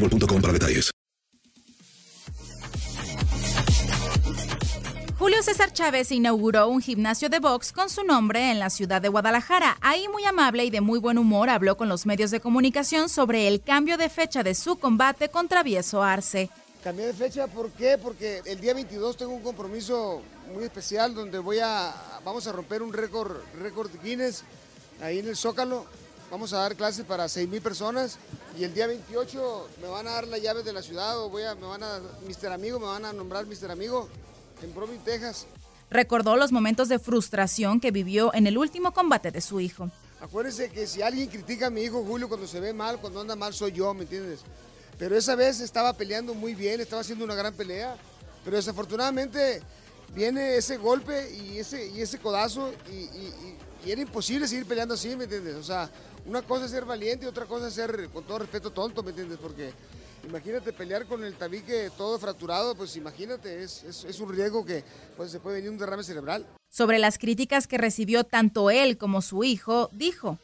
boostmobile.com para detalles. Julio César Chávez inauguró un gimnasio de box con su nombre en la ciudad de Guadalajara. Ahí muy amable y de muy buen humor habló con los medios de comunicación sobre el cambio de fecha de su combate contra Vieso Arce. Cambié de fecha, ¿por qué? Porque el día 22 tengo un compromiso muy especial donde voy a, vamos a romper un récord, récord Guinness ahí en el Zócalo. Vamos a dar clases para 6.000 personas y el día 28 me van a dar las llaves de la ciudad o voy a, me van a, Mr. Amigo, me van a nombrar Mr. Amigo en Brooklyn, Texas. Recordó los momentos de frustración que vivió en el último combate de su hijo. Acuérdense que si alguien critica a mi hijo Julio cuando se ve mal, cuando anda mal, soy yo, ¿me entiendes? Pero esa vez estaba peleando muy bien, estaba haciendo una gran pelea, pero desafortunadamente viene ese golpe y ese, y ese codazo y, y- y- y era imposible seguir peleando así, ¿me entiendes? O sea, una cosa es ser valiente y otra cosa es ser, con todo respeto, tonto, ¿me entiendes? Porque imagínate pelear con el tabique todo fracturado, pues imagínate, es, es- es un riesgo que pues, se puede venir un derrame cerebral. Sobre las críticas que recibió tanto él como su hijo, dijo,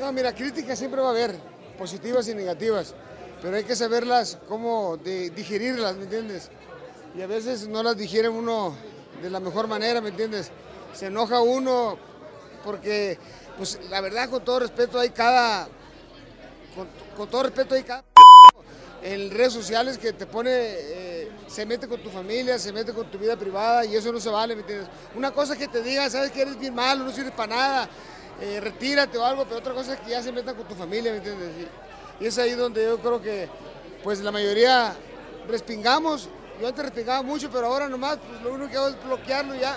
No, mira, críticas siempre va a haber, positivas y negativas, pero hay que saberlas cómo de- digerirlas, ¿me entiendes? Y a veces no las digiere uno de la mejor manera, ¿me entiendes? Se enoja uno porque, pues la verdad, con todo respeto, hay cada, con, todo respeto, hay cada en redes sociales que te pone, eh, se mete con tu familia, se mete con tu vida privada y eso no se vale, ¿me entiendes? Una cosa es que te digan, sabes que eres bien malo, no sirves para nada, eh, retírate o algo, pero otra cosa es que ya se metan con tu familia, ¿me entiendes? Y, y es ahí donde yo creo que, pues la mayoría respingamos, yo antes respingaba mucho, pero ahora nomás, pues lo único que hago es bloquearlo ya,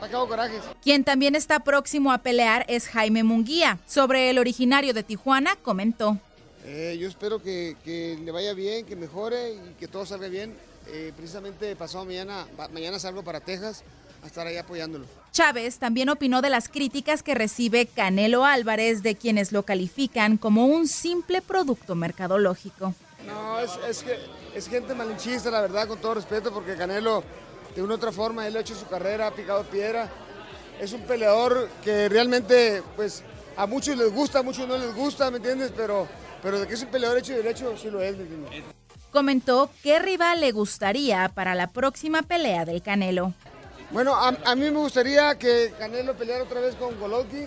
corajes. Quien también está próximo a pelear es Jaime Munguía. Sobre el originario de Tijuana, comentó. Eh, yo espero que, que le vaya bien, que mejore y que todo salga bien. Eh, precisamente pasado mañana, ma- mañana salgo para Texas a estar ahí apoyándolo. Chávez también opinó de las críticas que recibe Canelo Álvarez de quienes lo califican como un simple producto mercadológico. No, es, es que es gente malinchista, la verdad, con todo respeto, porque Canelo, de una u otra forma, él ha hecho su carrera, ha picado piedra. Es un peleador que realmente, pues, a muchos les gusta, a muchos no les gusta, ¿me entiendes? Pero, pero de que es un peleador hecho y derecho, sí lo es, ¿me entiendes? Comentó qué rival le gustaría para la próxima pelea del Canelo. Bueno, a, a mí me gustaría que Canelo peleara otra vez con Golovkin,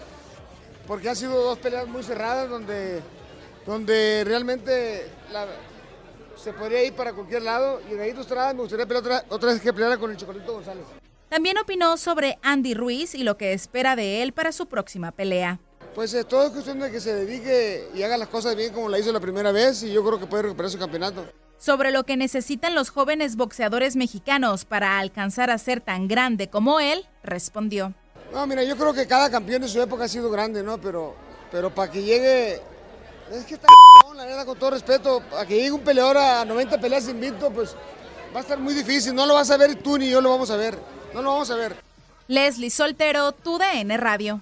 porque han sido dos peleas muy cerradas donde, donde realmente la- se podría ir para cualquier lado. Y Gallito Estrada me gustaría pelear otra, otra vez que peleara con el Chocolito González. También opinó sobre Andy Ruiz y lo que espera de él para su próxima pelea. Pues eh, todo es cuestión de que se dedique y haga las cosas bien como la hizo la primera vez y yo creo que puede recuperar su campeonato. Sobre lo que necesitan los jóvenes boxeadores mexicanos para alcanzar a ser tan grande como él, respondió. No, mira, yo creo que cada campeón de su época ha sido grande, ¿no? Pero, pero para que llegue... Es que está... la con todo respeto, a que llegue un peleador a 90 peleas invicto, pues va a estar muy difícil. No lo vas a ver tú ni yo lo vamos a ver. No lo vamos a ver. Leslie Soltero, tu DN Radio.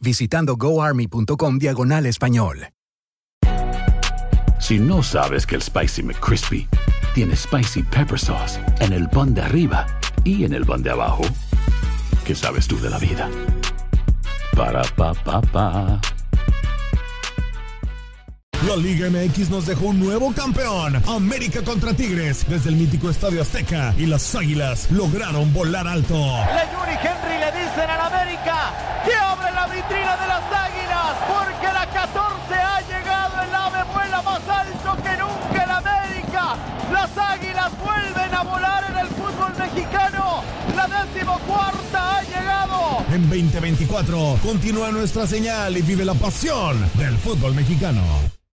visitando goarmy.com diagonal español. Si no sabes que el Spicy McCrispy tiene Spicy Pepper Sauce en el pan de arriba y en el pan de abajo, ¿qué sabes tú de la vida? Para, pa, pa, pa. La Liga MX nos dejó un nuevo campeón. América contra Tigres desde el mítico Estadio Azteca y las Águilas lograron volar alto. Le Yuri Henry le dicen al América que abre la vitrina de las Águilas porque la 14 ha llegado el ave vuela más alto que nunca en América. Las Águilas vuelven a volar en el fútbol mexicano. La decimocuarta ha llegado. En 2024 continúa nuestra señal y vive la pasión del fútbol mexicano.